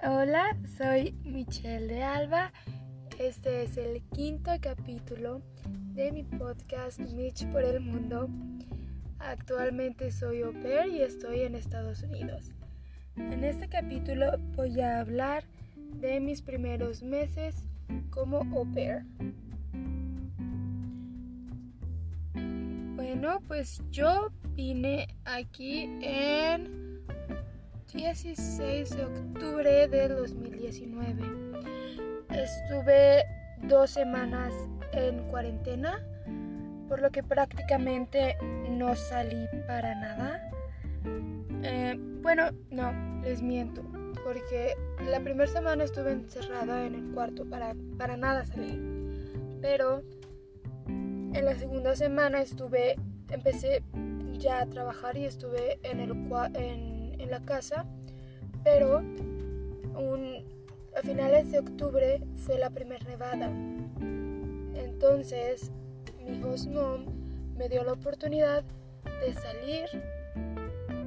Hola, soy Michelle de Alba. Este es el quinto capítulo de mi podcast Mitch por el Mundo. Actualmente soy au pair y estoy en Estados Unidos. En este capítulo voy a hablar de mis primeros meses como au pair. Bueno, pues yo vine aquí en 16 de octubre del 2019. Estuve dos semanas en cuarentena, por lo que prácticamente no salí para nada. Eh, bueno, no, les miento, porque la primera semana estuve encerrada en el cuarto para, para nada salir. Pero en la segunda semana estuve, empecé ya a trabajar y estuve en el en en la casa, pero a finales de octubre fue la primera nevada. Entonces mi host mom me dio la oportunidad de salir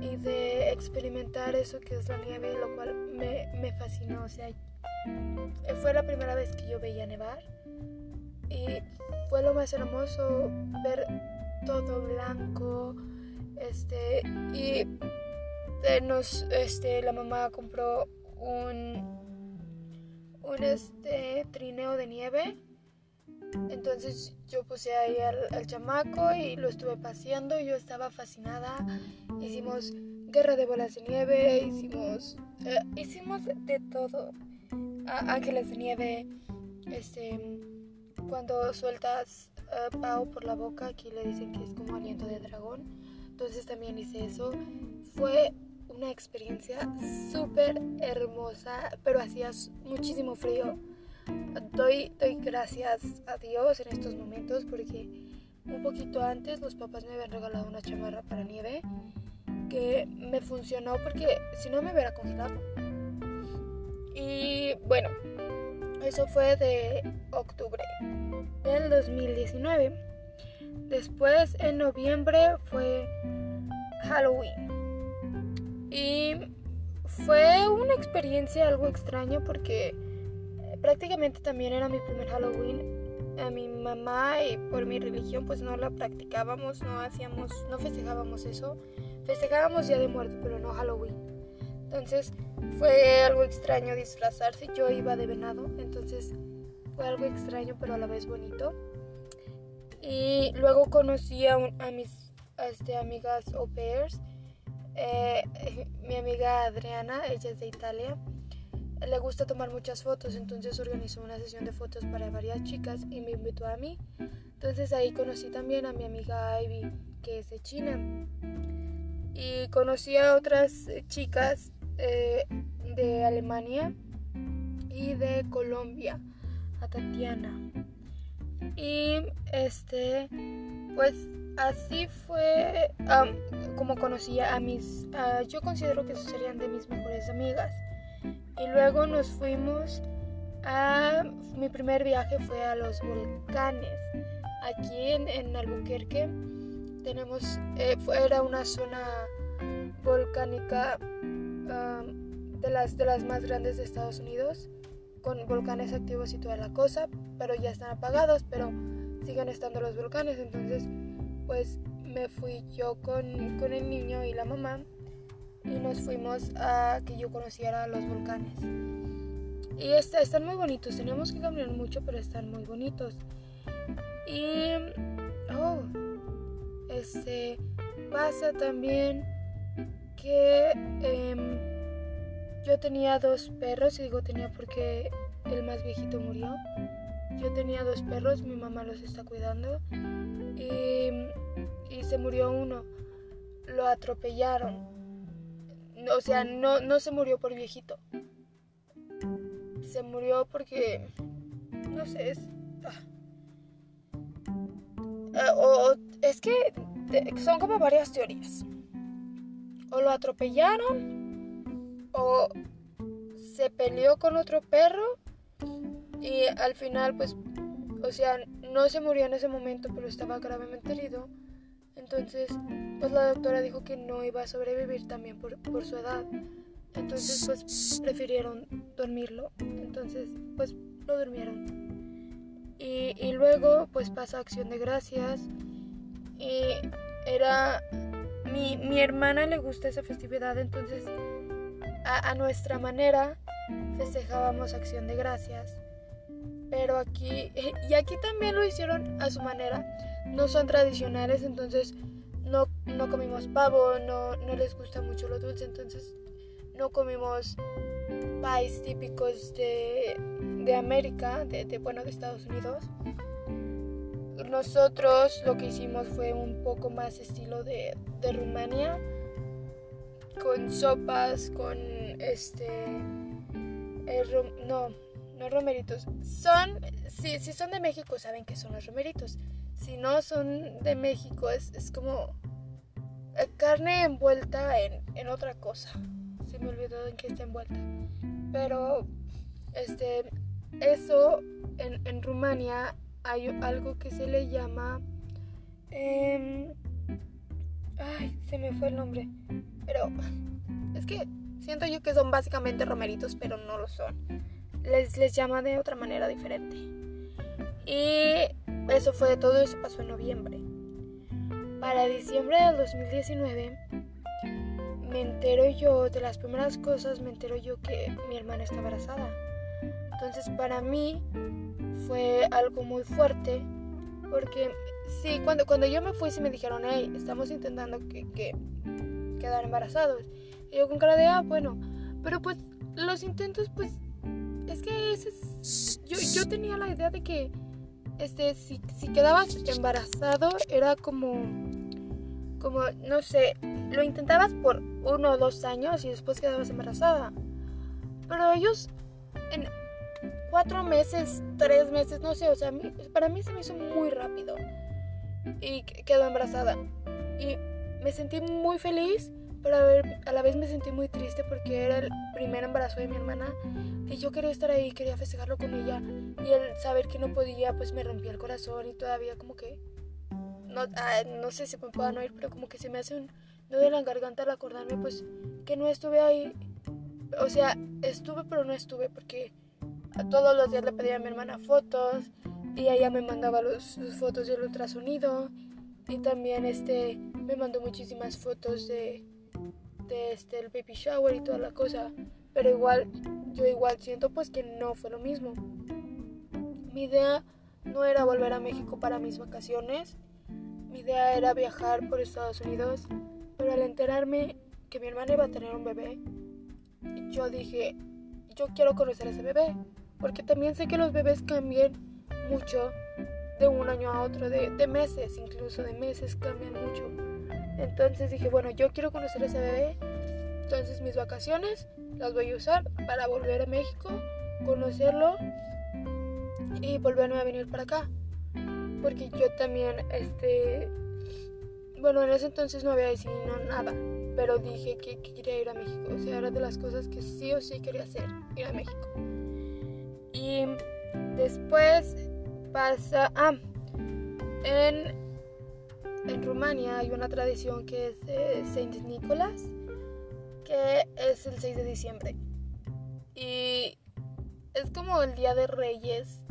y de experimentar eso que es la nieve, lo cual me, me fascinó. O sea, fue la primera vez que yo veía nevar y fue lo más hermoso ver todo blanco este y nos, este, la mamá compró un, un este, trineo de nieve. Entonces yo puse ahí al, chamaco y lo estuve paseando. Yo estaba fascinada. Hicimos guerra de bolas de nieve, hicimos, eh, hicimos de todo. ángeles de nieve, este, cuando sueltas uh, por la boca, aquí le dicen que es como aliento de dragón. Entonces también hice eso. Fue una experiencia súper hermosa, pero hacía muchísimo frío. Doy, doy gracias a Dios en estos momentos porque un poquito antes los papás me habían regalado una chamarra para nieve que me funcionó porque si no me hubiera congelado. Y bueno, eso fue de octubre del 2019. Después en noviembre fue Halloween. Y fue una experiencia algo extraña porque eh, prácticamente también era mi primer Halloween. A mi mamá y por mi religión pues no la practicábamos, no hacíamos, no festejábamos eso. Festejábamos Día de Muerto, pero no Halloween. Entonces fue algo extraño disfrazarse. Yo iba de venado, entonces fue algo extraño pero a la vez bonito. Y luego conocí a, a mis este, amigas au pairs eh, mi amiga Adriana, ella es de Italia, le gusta tomar muchas fotos, entonces organizó una sesión de fotos para varias chicas y me invitó a mí. Entonces ahí conocí también a mi amiga Ivy, que es de China. Y conocí a otras chicas eh, de Alemania y de Colombia, a Tatiana. Y este, pues así fue como conocí a mis, yo considero que serían de mis mejores amigas. Y luego nos fuimos a, mi primer viaje fue a los volcanes. Aquí en, Albuquerque tenemos, eh, era una zona volcánica de, las, de las más grandes de Estados Unidos, con volcanes activos y toda la cosa, pero ya están apagados, pero siguen estando los volcanes, entonces pues me fui yo con, el niño y la mamá y nos fuimos a que yo conociera los volcanes. Y están muy bonitos, tenemos que caminar mucho, pero están muy bonitos. Y, oh, este, pasa también que em, yo tenía dos perros, y digo tenía porque el más viejito murió. Yo tenía dos perros, mi mamá los está cuidando. Y y se murió uno. Lo atropellaron. O sea, no, no se murió por viejito. Se murió porque... No sé, es... Ah. Ah, o, es que son como varias teorías. O lo atropellaron, o se peleó con otro perro y al final pues, o sea, no se murió en ese momento, pero estaba gravemente herido. Entonces, pues la doctora dijo que no iba a sobrevivir también por, su edad. Entonces pues prefirieron dormirlo. Entonces pues lo durmieron. Y, y luego pues pasa acción de gracias. Y era... Mi, mi hermana le gusta esa festividad, entonces a, a nuestra manera festejábamos acción de gracias. Pero aquí, y aquí también lo hicieron a su manera. No son tradicionales, entonces no, no comimos pavo, no, no les gusta mucho lo dulce, entonces no comimos pies típicos de, de América, de, de, bueno, de Estados Unidos. Nosotros lo que hicimos fue un poco más estilo de, de Rumania, con sopas, con este... no, no romeritos. Son, si, si son de México saben que son los romeritos. Si no son de México es, es como eh, carne envuelta en, en, otra cosa. Se me olvidó en qué está envuelta. Pero, este, eso en, en Rumania hay algo que se le llama... Eh, ay, se me fue el nombre. Pero es que siento yo que son básicamente romeritos, pero no lo son. Les, llama de otra manera diferente. Y eso fue todo, eso pasó en noviembre. Para diciembre del 2019 me entero yo, de las primeras cosas me entero yo que mi hermana está embarazada. Entonces para mí fue algo muy fuerte porque sí, cuando, cuando yo me fui sí me dijeron, hey, estamos intentando que, que quedar embarazados. Y yo con cara de, ah, bueno, pero pues los intentos pues es que ese es, yo, yo tenía la idea de que este, si, si quedabas embarazado era como, como, no sé, lo intentabas por uno o dos años y después quedabas embarazada. Pero ellos en cuatro meses, tres meses, no sé, o sea, para mí se me hizo muy rápido. Y quedó embarazada. Y me sentí muy feliz pero a, la vez me sentí muy triste porque era el primer embarazo de mi hermana y yo quería estar ahí, quería festejarlo con ella y el saber que no podía pues me rompía el corazón y todavía como que no, ah, no sé si me puedan oír, pero como que se me hace un nudo en la garganta al acordarme pues que no estuve ahí. O sea, estuve pero no estuve porque a todos los días le pedía a mi hermana fotos y ella me mandaba los, los fotos del ultrasonido y también este me mandó muchísimas fotos de este, el baby shower y toda la cosa. Pero igual, yo igual siento pues que no fue lo mismo. Mi idea no era volver a México para mis vacaciones. Mi idea era viajar por Estados Unidos. Pero al enterarme que mi hermana iba a tener un bebé, yo dije, yo quiero conocer a ese bebé. Porque también sé que los bebés cambian mucho de un año a otro, de, de meses, incluso de meses cambian mucho. Entonces dije, bueno, yo quiero conocer a ese bebé. Entonces mis vacaciones las voy a usar para volver a México, conocerlo y volverme a venir para acá. Porque yo también, este, bueno, en ese entonces no había decidido nada, pero dije que, que, quería ir a México. O sea, era de las cosas que sí o sí quería hacer, ir a México. Y después pasa, ah, en en Rumania hay una tradición que es eh, Saint Nicolás, que es el 6 de diciembre. Y es como el Día de Reyes.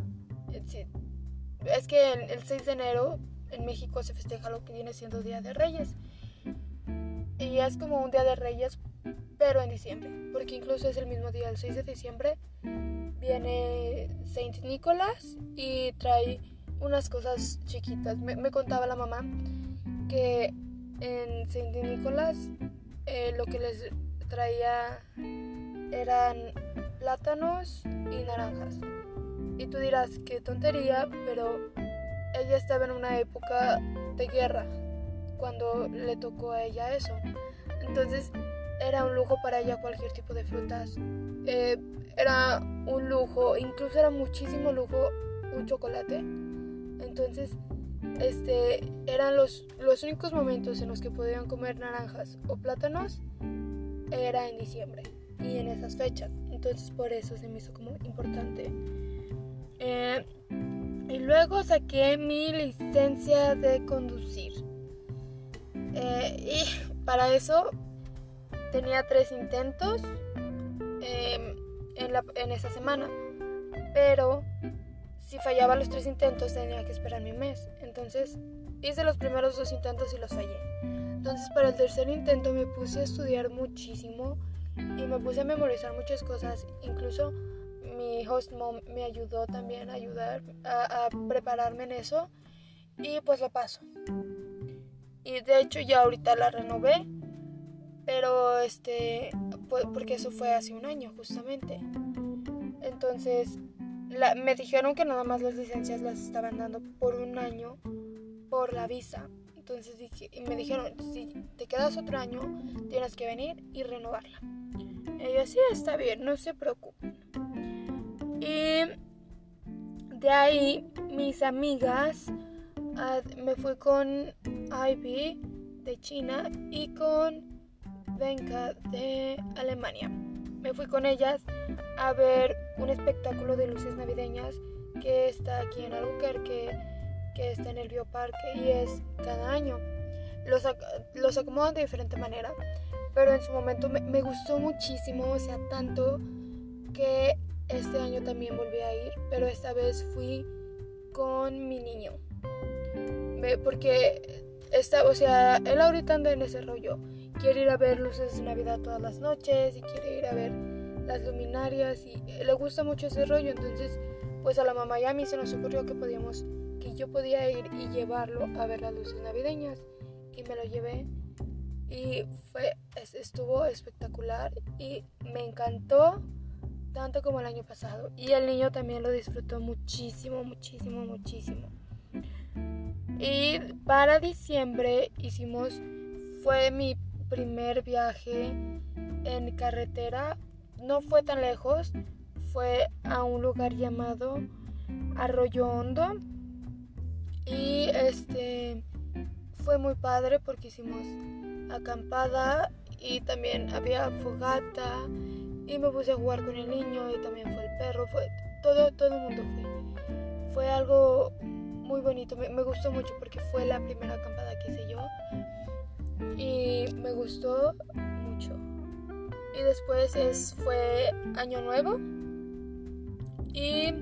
Es que el 6 de enero en México se festeja lo que viene siendo Día de Reyes. Y es como un Día de Reyes, pero en diciembre. Porque incluso es el mismo día, el 6 de diciembre, viene Saint Nicolás y trae unas cosas chiquitas. Me, me contaba la mamá que en Saint Nicolás eh, lo que les traía eran plátanos y naranjas. Y tú dirás, qué tontería, pero ella estaba en una época de guerra cuando le tocó a ella eso. Entonces era un lujo para ella cualquier tipo de frutas. Eh, era un lujo, incluso era muchísimo lujo un chocolate. Entonces este, eran los, los únicos momentos en los que podían comer naranjas o plátanos era en diciembre y en esas fechas. Entonces por eso se me hizo como importante. Eh, y luego saqué mi licencia de conducir. Eh, y para eso tenía tres intentos em, en, la, en esa semana. Pero si fallaba los tres intentos tenía que esperar mi mes. Entonces hice los primeros dos intentos y los fallé. Entonces para el tercer intento me puse a estudiar muchísimo y me puse a memorizar muchas cosas. Incluso mi host mom me ayudó también a ayudar a, prepararme en eso y pues lo paso. Y de hecho ya ahorita la renové, pero este, porque eso fue hace un año justamente. Entonces me dijeron que nada más las licencias las estaban dando por un año por la visa. Entonces dije, y me dijeron, si te quedas otro año, tienes que venir y renovarla. Y yo, sí, está bien, no se preocupen. Y de ahí mis amigas, me fui con Ivy de China y con Venka de Alemania. Me fui con ellas a ver un espectáculo de luces navideñas que está aquí en Albuquerque, que está en el Bioparque y es cada año. Los, los acomodan de diferente manera, pero en su momento me, me gustó muchísimo, o sea, tanto que este año también volví a ir, pero esta vez fui con mi niño. Porque está, o sea, él ahorita anda en ese rollo. Quiere ir a ver luces de Navidad todas las noches y quiere ir a ver las luminarias y le gusta mucho ese rollo. Entonces, pues a la mamá y a mí se nos ocurrió que podíamos, que yo podía ir y llevarlo a ver las luces navideñas y me lo llevé y fue, estuvo espectacular y me encantó tanto como el año pasado. Y el niño también lo disfrutó muchísimo, muchísimo, muchísimo. Y para diciembre hicimos, fue mi primer viaje en carretera. No fue tan lejos, fue a un lugar llamado Arroyo Hondo. Y este fue muy padre porque hicimos acampada y también había fogata y me puse a jugar con el niño y también fue el perro, fue todo, todo el mundo fue. Fue algo muy bonito, me, gustó mucho porque fue la primera acampada que hice yo y me gustó. Y después es, fue Año Nuevo y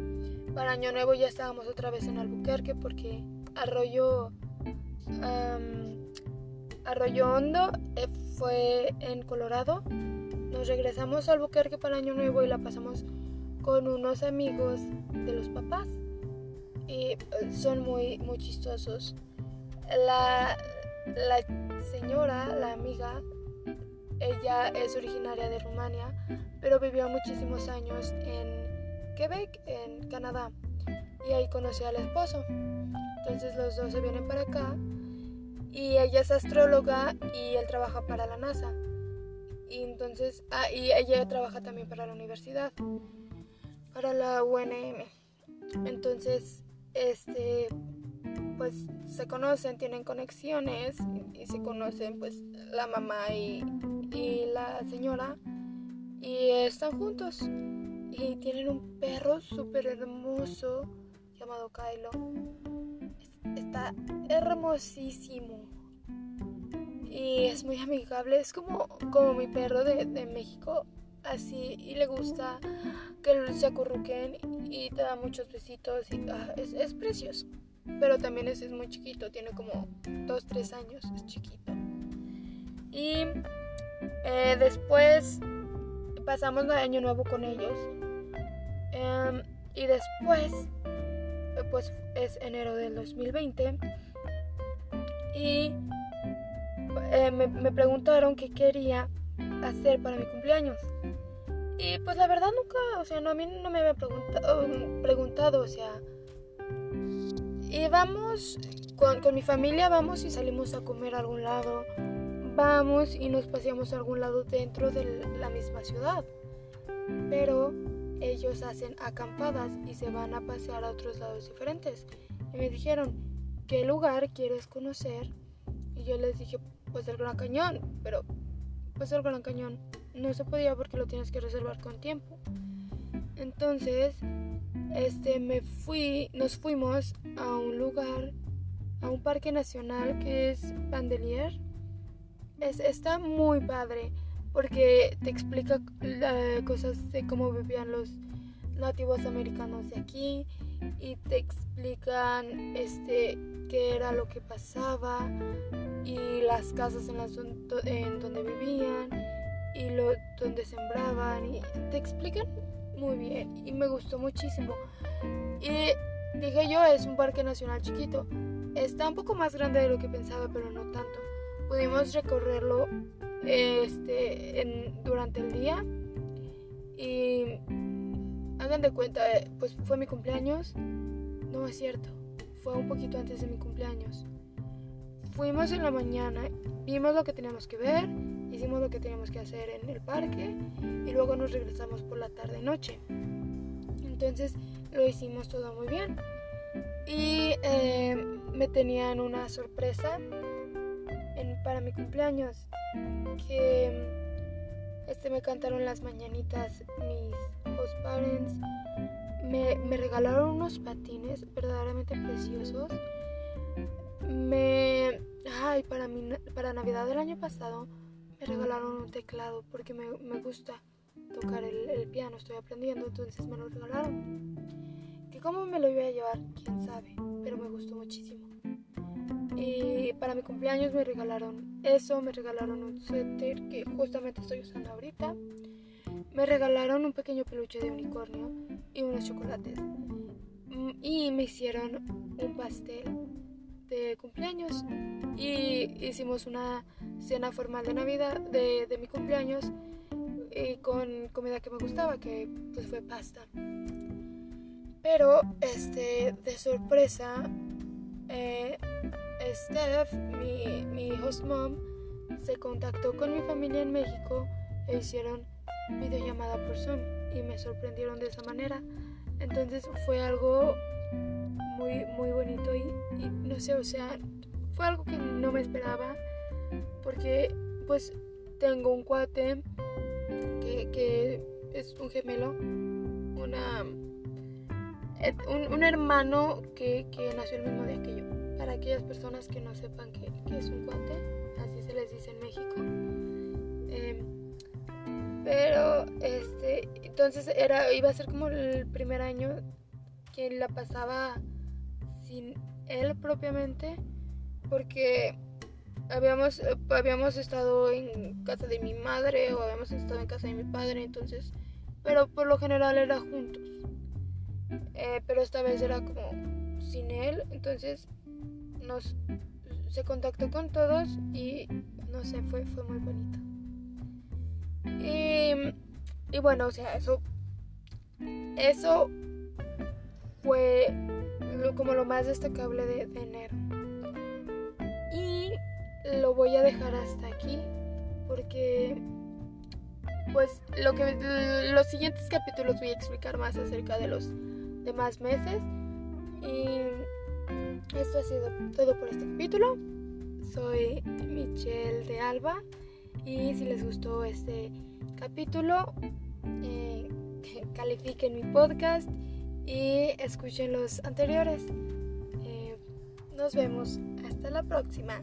para Año Nuevo ya estábamos otra vez en Albuquerque porque Arroyo, Arroyo Hondo eh, fue en Colorado nos regresamos al Albuquerque para Año Nuevo y la pasamos con unos amigos de los papás. Y eh, son muy, muy chistosos. La, la señora, la amiga, ella es originaria de Rumania, pero vivió muchísimos años en Quebec, en Canadá. Y ahí conoció al esposo. Entonces los dos se vienen para acá. Y ella es astróloga y él trabaja para la NASA. Y entonces, ah, y ella trabaja también para la universidad, para la UNM. Entonces, este, pues se conocen, tienen conexiones y, se conocen pues la mamá y, y la señora y están juntos y tienen un perro súper hermoso llamado Kylo. Está hermosísimo y es muy amigable, es como, como mi perro de, México, así, y le gusta que se acurruquen y te da muchos besitos y ah, es, precioso. Pero también es, es muy chiquito, tiene como 2, 3 años, es chiquito. Y eh, después pasamos el año nuevo con ellos. Em, y después, pues es enero del 2020. Y eh, me, preguntaron qué quería hacer para mi cumpleaños. Y pues la verdad nunca, o sea, no, a mí no me había preguntado, preguntado o sea, y vamos, con, con, mi familia vamos y salimos a comer a algún lado, vamos y nos paseamos a algún lado dentro de la misma ciudad. Pero ellos hacen acampadas y se van a pasear a otros lados diferentes. Y me dijeron, ¿qué lugar quieres conocer? Y yo les dije, pues el Gran Cañón, pero pues el Gran Cañón no se podía porque lo tienes que reservar con tiempo. Entonces, este me fui, nos fuimos a un lugar, a un parque nacional que es Bandelier. Es, está muy padre. porque te explica cosas de cómo vivían los nativos americanos de aquí y te explican este qué era lo que pasaba y las casas en, las, donde vivían y lo donde sembraban y te explican muy bien y me gustó muchísimo y dije yo es un parque nacional chiquito está un poco más grande de lo que pensaba pero no tanto pudimos recorrerlo este durante el día. Y hagan de cuenta pues fue mi cumpleaños. No es cierto fue un poquito antes de mi cumpleaños. Fuimos en la mañana vimos lo que teníamos que ver hicimos lo que teníamos que hacer en el parque y luego nos regresamos por la tarde noche entonces lo hicimos todo muy bien. Y eh, me tenían una sorpresa para mi cumpleaños que este me cantaron las mañanitas mis host parents. Me, me regalaron unos patines verdaderamente preciosos. Me ay para mi, para navidad del año pasado me regalaron un teclado porque me, me gusta tocar el, el, piano estoy aprendiendo entonces me lo regalaron. Que cómo me lo iba a llevar quién sabe pero me gustó muchísimo y para mi cumpleaños me regalaron eso, me regalaron un suéter que justamente estoy usando ahorita. Me regalaron un pequeño peluche de unicornio y unos chocolates. Mm, y me hicieron un pastel de cumpleaños. Y hicimos una cena formal de Navidad, de, de mi cumpleaños, y con comida que me gustaba, que pues fue pasta. Pero, este, de sorpresa, eh, Steph, mi, mi host mom, se contactó con mi familia en México e hicieron videollamada por Zoom y me sorprendieron de esa manera. Entonces fue algo muy, muy bonito y, no sé, o sea, fue algo que no me esperaba porque pues tengo un cuate que, que es un gemelo, una, un, un hermano que, que nació el mismo día que yo para aquellas personas que no sepan qué, es un cuate, así se les dice en México. Em, pero este, entonces era, iba a ser como el primer año que la pasaba sin él propiamente, porque habíamos, habíamos estado en casa de mi madre o habíamos estado en casa de mi padre, entonces, pero por lo general era juntos. Eh, pero esta vez era como sin él, entonces se contactó con todos y no sé, fue, fue muy bonito. Y, bueno, o sea, eso, eso fue como lo más destacable de, enero. Y lo voy a dejar hasta aquí porque pues lo que los siguientes capítulos voy a explicar más acerca de los demás meses y esto ha sido todo por este capítulo. Soy Michelle de Alba y si les gustó este capítulo, eh, califiquen mi podcast y escuchen los anteriores. Eh, nos vemos hasta la próxima.